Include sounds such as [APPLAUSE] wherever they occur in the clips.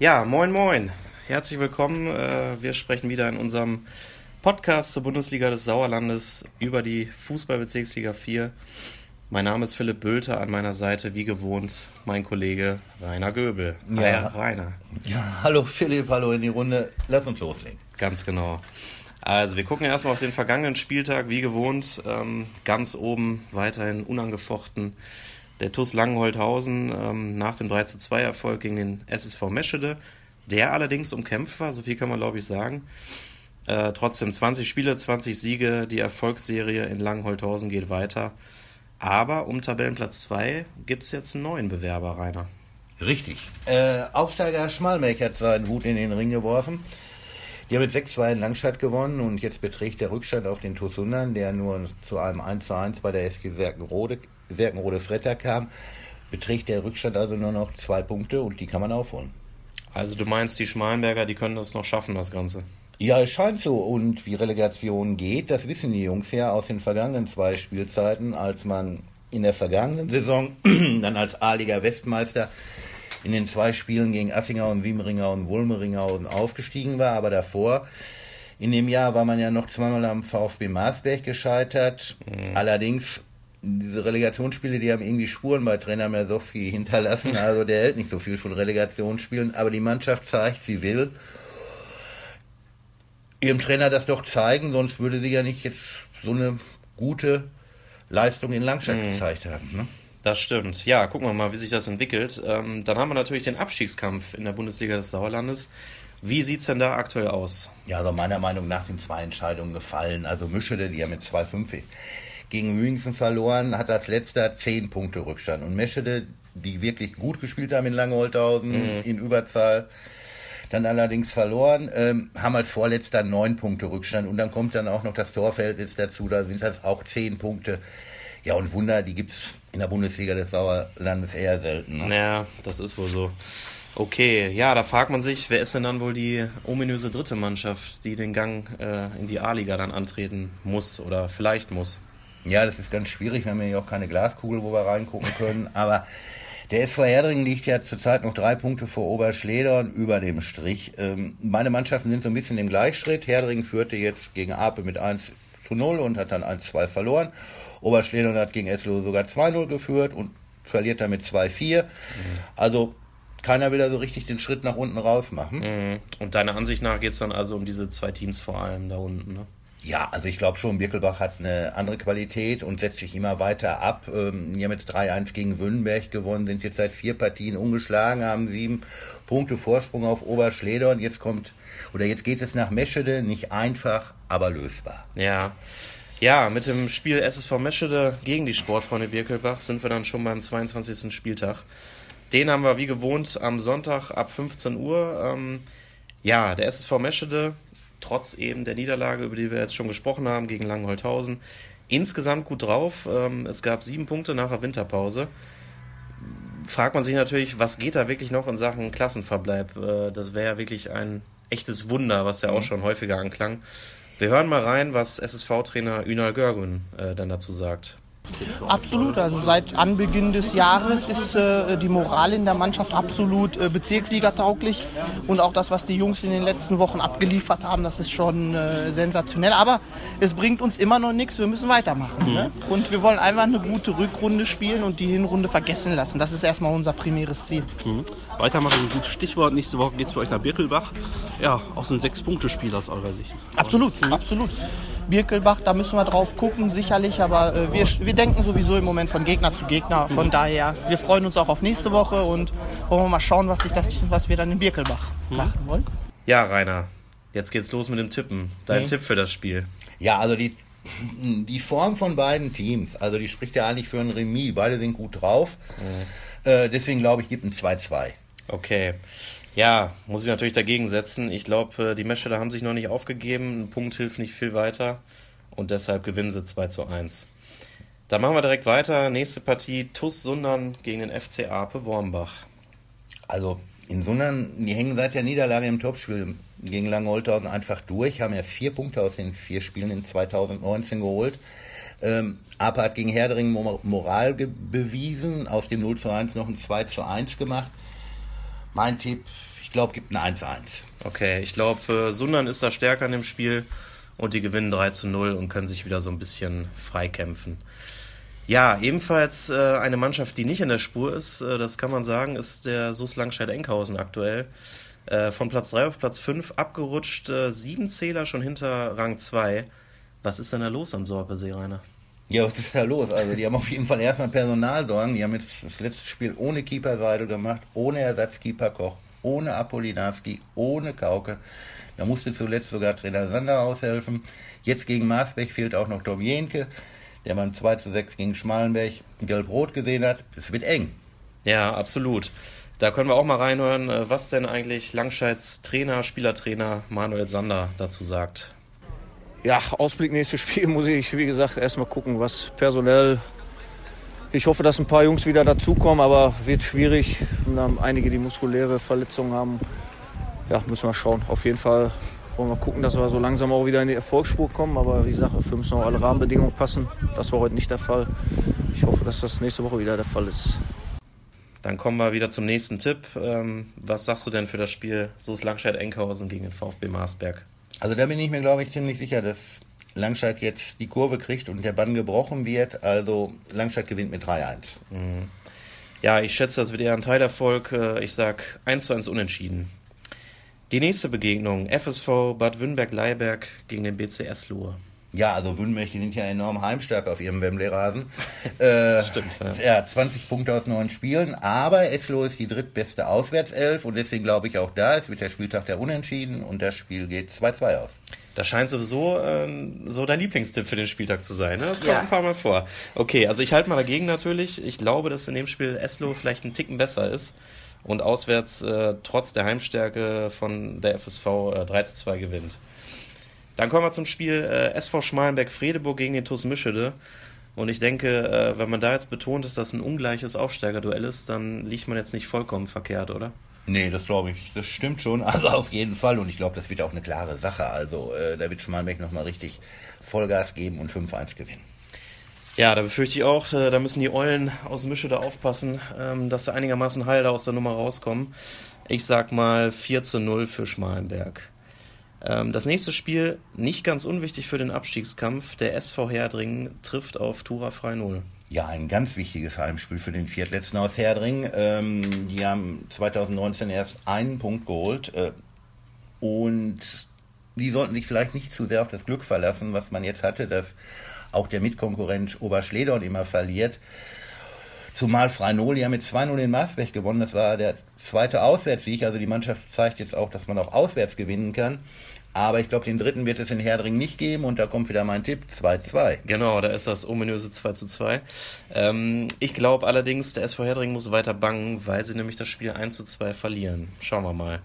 Ja, moin, moin. Herzlich willkommen. Äh, wir sprechen wieder in unserem Podcast zur Bundesliga des Sauerlandes über die Fußballbezirksliga 4. Mein Name ist Philipp Bülter, an meiner Seite wie gewohnt mein Kollege Rainer Göbel. Ja, Hi, Rainer. Ja, hallo Philipp, hallo in die Runde. Lass uns loslegen. Ganz genau. Also wir gucken erstmal auf den vergangenen Spieltag, wie gewohnt. Ähm, ganz oben weiterhin unangefochten der TuS Langenholthausen ähm, nach dem 3 zu 2 Erfolg gegen den SSV Meschede, der allerdings umkämpft war, so viel kann man glaube ich sagen. Äh, trotzdem 20 Spiele, 20 Siege, die Erfolgsserie in Langenholthausen geht weiter. Aber um Tabellenplatz 2 gibt es jetzt einen neuen Bewerber, Rainer. Richtig. Äh, Aufsteiger Schmalmelch hat seinen Hut in den Ring geworfen. Die haben mit 6-2 in Langstadt gewonnen und jetzt beträgt der Rückstand auf den Tusundern, der nur zu einem 1-1 bei der SG Serkenrode, Serkenrode Fretter kam, beträgt der Rückstand also nur noch zwei Punkte und die kann man aufholen. Also du meinst, die Schmalenberger, die können das noch schaffen, das Ganze? Ja, es scheint so. Und wie Relegation geht, das wissen die Jungs ja aus den vergangenen zwei Spielzeiten, als man in der vergangenen Saison [CLEARS THROAT] dann als A-Liga Westmeister in den zwei Spielen gegen Assingau Wiemeringer und Wulmeringhausen aufgestiegen war. Aber davor, in dem Jahr, war man ja noch zweimal am VfB Marsberg gescheitert. Mhm. Allerdings diese Relegationsspiele, die haben irgendwie Spuren bei Trainer Mersowski hinterlassen. [LAUGHS] Also der hält nicht so viel von Relegationsspielen, aber die Mannschaft zeigt, sie will ihrem Trainer das doch zeigen, sonst würde sie ja nicht jetzt so eine gute Leistung in Langstadt mhm. gezeigt haben. Ne? Das stimmt. Ja, gucken wir mal, wie sich das entwickelt. Ähm, dann haben wir natürlich den Abstiegskampf in der Bundesliga des Sauerlandes. Wie sieht es denn da aktuell aus? Ja, also meiner Meinung nach sind zwei Entscheidungen gefallen. Also Mischede, die ja mit 2-5 gegen Mühingsen verloren, hat als letzter 10 Punkte Rückstand. Und Meschede, die wirklich gut gespielt haben in Langeholthausen, mhm. in Überzahl, dann allerdings verloren, ähm, haben als Vorletzter neun Punkte Rückstand und dann kommt dann auch noch das Torverhältnis dazu, da sind das auch zehn Punkte. Ja, und Wunder, die gibt es in der Bundesliga des Sauerlandes eher selten. Ne? Ja, das ist wohl so. Okay, ja, da fragt man sich, wer ist denn dann wohl die ominöse dritte Mannschaft, die den Gang äh, in die A-Liga dann antreten muss oder vielleicht muss? Ja, das ist ganz schwierig. Wir haben ja auch keine Glaskugel, wo wir reingucken können. [LAUGHS] Aber der SV Herdringen liegt ja zurzeit noch drei Punkte vor Oberschledern über dem Strich. Ähm, meine Mannschaften sind so ein bisschen im Gleichschritt. Herdringen führte jetzt gegen Ape mit 1 zu 0 und hat dann 1-2 verloren. Oberschledern hat gegen Eslo sogar 2-0 geführt und verliert damit 2-4. Mhm. Also keiner will da so richtig den Schritt nach unten raus machen. Mhm. Und deiner Ansicht nach geht es dann also um diese zwei Teams vor allem da unten, ne? Ja, also ich glaube schon, Birkelbach hat eine andere Qualität und setzt sich immer weiter ab. Ähm, haben jetzt 3-1 gegen Wünnenberg gewonnen, sind jetzt seit vier Partien ungeschlagen, haben sieben Punkte Vorsprung auf Oberschleder und jetzt kommt, oder jetzt geht es nach Meschede, nicht einfach, aber lösbar. Ja. Ja, mit dem Spiel SSV Meschede gegen die Sportfreunde Birkelbach sind wir dann schon beim 22. Spieltag. Den haben wir wie gewohnt am Sonntag ab 15 Uhr. Ähm, ja, der SSV Meschede trotz eben der Niederlage, über die wir jetzt schon gesprochen haben, gegen Langenholthausen, insgesamt gut drauf. Ähm, es gab sieben Punkte nach der Winterpause. Fragt man sich natürlich, was geht da wirklich noch in Sachen Klassenverbleib? Äh, das wäre ja wirklich ein echtes Wunder, was ja auch mhm. schon häufiger anklang. Wir hören mal rein, was SSV-Trainer Ünal Görgun äh, dann dazu sagt. Absolut, also seit Anbeginn des Jahres ist äh, die Moral in der Mannschaft absolut äh, Bezirksliga-tauglich und auch das, was die Jungs in den letzten Wochen abgeliefert haben, das ist schon äh, sensationell. Aber es bringt uns immer noch nichts, wir müssen weitermachen. Mhm. Ne? Und wir wollen einfach eine gute Rückrunde spielen und die Hinrunde vergessen lassen. Das ist erstmal unser primäres Ziel. Mhm. Weitermachen, ein gutes Stichwort. Nächste Woche geht es für euch nach Birkelbach. Ja, auch so ein Sechs-Punkte-Spiel aus eurer Sicht. Absolut, mhm. absolut. Birkelbach, da müssen wir drauf gucken, sicherlich, aber äh, wir, wir denken sowieso im Moment von Gegner zu Gegner. Von mhm. daher, wir freuen uns auch auf nächste Woche und wollen wir mal schauen, was, sich das, was wir dann in Birkelbach mhm. machen wollen. Ja, Rainer, jetzt geht's los mit dem Tippen. Dein mhm. Tipp für das Spiel. Ja, also die, die Form von beiden Teams, also die spricht ja eigentlich für ein Remis. Beide sind gut drauf. Mhm. Äh, deswegen glaube ich, gibt ein 2-2. Okay. Ja, muss ich natürlich dagegen setzen. Ich glaube, äh, die Meschede haben sich noch nicht aufgegeben. Ein Punkt hilft nicht viel weiter. Und deshalb gewinnen sie 2 zu 1. Dann machen wir direkt weiter. Nächste Partie: TUS Sundern gegen den FC Ape Wormbach. Also, in Sundern, die hängen seit der Niederlage im Topspiel gegen Langholthausen einfach durch, haben ja vier Punkte aus den vier Spielen in 2019 geholt. Ähm, Ape hat gegen Herdering Moral bewiesen, aus dem 0 zu 1 noch ein 2 zu 1 gemacht. Mein Tipp ich glaube, gibt ein 1-1. Okay, ich glaube, äh, Sundern ist da stärker in dem Spiel und die gewinnen 3 zu 0 und können sich wieder so ein bisschen freikämpfen. Ja, ebenfalls äh, eine Mannschaft, die nicht in der Spur ist, äh, das kann man sagen, ist der SUS Langscheid-Enkhausen aktuell. Äh, von Platz 3 auf Platz 5 abgerutscht, sieben Zähler schon hinter Rang 2. Was ist denn da los am Sorpesee, Rainer? Ja, was ist da los? Also, die haben auf jeden Fall erstmal Personalsorgen. Die haben jetzt das letzte Spiel ohne Keeper Seidel gemacht, ohne Ersatzkeeper Koch, ohne Apolinarski, ohne Kauke. Da musste zuletzt sogar Trainer Sander aushelfen. Jetzt gegen Maasbech fehlt auch noch Tom Jenke, der beim 2 zu 6 gegen Schmalenberg gelb-rot gesehen hat. Es wird eng. Ja, absolut. Da können wir auch mal reinhören, äh, was denn eigentlich Langscheids Trainer, Spielertrainer Manuel Sander dazu sagt. Ja, Ausblick nächstes Spiel muss ich, wie gesagt, erstmal gucken, was personell. Ich hoffe, dass ein paar Jungs wieder dazukommen, aber wird schwierig. Wir haben einige, die muskuläre Verletzungen haben. Ja, müssen wir schauen. Auf jeden Fall wollen wir gucken, dass wir so langsam auch wieder in die Erfolgsspur kommen. Aber wie gesagt, für müssen auch alle Rahmenbedingungen passen. Das war heute nicht der Fall. Ich hoffe, dass das nächste Woche wieder der Fall ist. Dann kommen wir wieder zum nächsten Tipp. Ähm, was sagst du denn für das Spiel So ist Langscheid-Enkhausen gegen den VfB Marsberg? Also da bin ich mir, glaube ich, ziemlich sicher, dass Langscheid jetzt die Kurve kriegt und der Bann gebrochen wird. Also Langscheid gewinnt mit 3-1. Mhm. Ja, ich schätze, das wird eher ein Teilerfolg. Äh, ich sag 1 zu 1 unentschieden. Die nächste Begegnung, FSV Bad Wünnberg-Leiberg gegen den BCS Lohe. Ja, also Wünnberg, die sind ja enorm heimstark auf ihrem Wembley-Rasen. [LAUGHS] Äh, Stimmt, ja. ja. 20 Punkte aus neun Spielen, aber Eslo ist die drittbeste Auswärtself und deswegen glaube ich auch da, es wird der Spieltag der Unentschieden und das Spiel geht 2-2 aus. Das scheint sowieso äh, so dein Lieblingstipp für den Spieltag zu sein. Ne? Das kommt ja. ein paar Mal vor. Okay, also ich halte mal dagegen natürlich. Ich glaube, dass in dem Spiel Eslo vielleicht ein Ticken besser ist und auswärts äh, trotz der Heimstärke von der FSV äh, 3 zu 2 gewinnt. Dann kommen wir zum Spiel äh, SV Schmalenberg-Fredeburg gegen den TuS Mischede. Und ich denke, äh, wenn man da jetzt betont, dass das ein ungleiches Aufsteigerduell ist, dann liegt man jetzt nicht vollkommen verkehrt, oder? Nee, das glaube ich. Das stimmt schon. [LAUGHS] Also auf jeden Fall. Und ich glaube, das wird auch eine klare Sache. Also äh, da wird Schmalenberg nochmal richtig Vollgas geben und 5-1 gewinnen. Ja, da befürchte ich auch, äh, da müssen die Eulen aus Mischede aufpassen, ähm, dass sie einigermaßen heil da aus der Nummer rauskommen. Ich sag mal 4 zu 0 für Schmalenberg. Ähm, das nächste Spiel, nicht ganz unwichtig für den Abstiegskampf, der SV Herdringen trifft auf Tura Frei 0. Ja, ein ganz wichtiges Heimspiel für den Viertletzten aus Herdringen. Ähm, die haben 2019 erst einen Punkt geholt äh, und die sollten sich vielleicht nicht zu sehr auf das Glück verlassen, was man jetzt hatte, dass auch der Mitkonkurrent Oberschledorn immer verliert. Zumal Freinol ja mit 2-0 in Maasberg gewonnen. Das war der zweite Auswärtssieg. Also die Mannschaft zeigt jetzt auch, dass man auch auswärts gewinnen kann. Aber ich glaube, den dritten wird es in Herdring nicht geben und da kommt wieder mein Tipp, 2-2. Genau, da ist das ominöse 2 2. Ähm, ich glaube allerdings, der SV Herdring muss weiter bangen, weil sie nämlich das Spiel 1 2 verlieren. Schauen wir mal.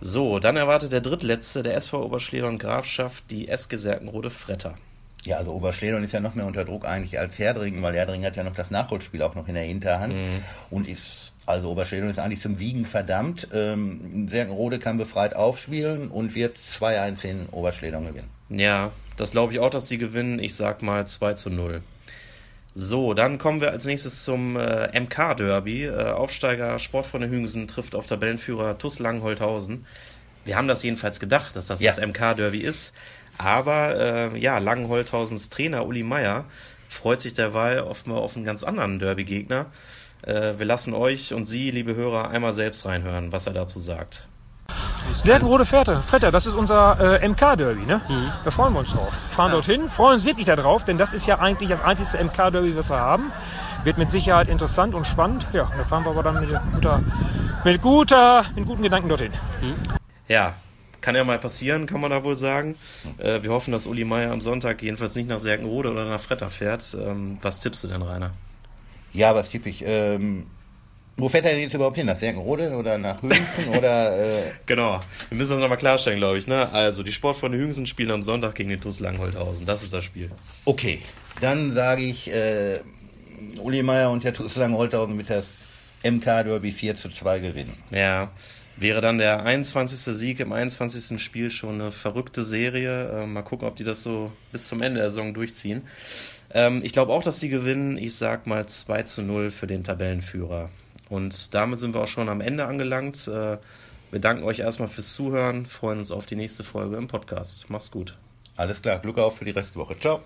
So, dann erwartet der drittletzte, der SV Oberschledern Grafschaft, die SG Serkenrode Fretter. Ja, also Oberschledern ist ja noch mehr unter Druck eigentlich als Herdringen, weil Herdringen hat ja noch das Nachholspiel auch noch in der Hinterhand mhm. und ist, also Oberschledern ist eigentlich zum Siegen verdammt. Ähm, Serkenrode kann befreit aufspielen und wird 2-1 in Oberschledern gewinnen. Ja, das glaube ich auch, dass sie gewinnen. Ich sag mal 2 zu 0. So, dann kommen wir als nächstes zum äh, MK-Derby. Äh, Aufsteiger Sportfreunde Hüngsen trifft auf Tabellenführer TuS Langenholthausen. Wir haben das jedenfalls gedacht, dass das ja. das MK-Derby ist. Aber äh, ja, Langenholthausens Trainer Uli Meier freut sich derweil oft mal auf einen ganz anderen Derby-Gegner. Äh, wir lassen euch und Sie, liebe Hörer, einmal selbst reinhören, was er dazu sagt. Serkenrode Fährte, Vetter, das ist unser äh, MK-Derby, ne? Mhm. Da freuen wir uns drauf. Fahren ja. dorthin, freuen uns wirklich darauf, denn das ist ja eigentlich das einzige MK-Derby, was wir haben. Wird mit Sicherheit interessant und spannend. Ja, da fahren wir aber dann mit guter, mit guter, mit guten Gedanken dorthin. Mhm. Ja, kann ja mal passieren, kann man da wohl sagen. Äh, wir hoffen, dass Uli Meier am Sonntag jedenfalls nicht nach Serkenrode oder nach Fretter fährt. Ähm, was tippst du denn, Rainer? Ja, was tippe ich? Ähm, wo fährt er jetzt überhaupt hin? Nach Serkenrode oder nach Hüngsen? [LAUGHS] oder, äh genau, wir müssen das nochmal klarstellen, glaube ich. Ne? Also, die Sportfreunde Hüngsen spielen am Sonntag gegen den TuS Langholthausen. Das ist das Spiel. Okay, dann sage ich, äh, Uli Meier und der TuS Langholthausen mit das MK-Derby 4 zu 2 gewinnen. Ja, wäre dann der 21. Sieg im 21. Spiel schon eine verrückte Serie. Äh, mal gucken, ob die das so bis zum Ende der Saison durchziehen. Ähm, ich glaube auch, dass die gewinnen. Ich sag mal 2 zu 0 für den Tabellenführer. Und damit sind wir auch schon am Ende angelangt. Äh, Wir danken euch erstmal fürs Zuhören, freuen uns auf die nächste Folge im Podcast. Mach's gut. Alles klar, Glück auf für die Restwoche. Ciao.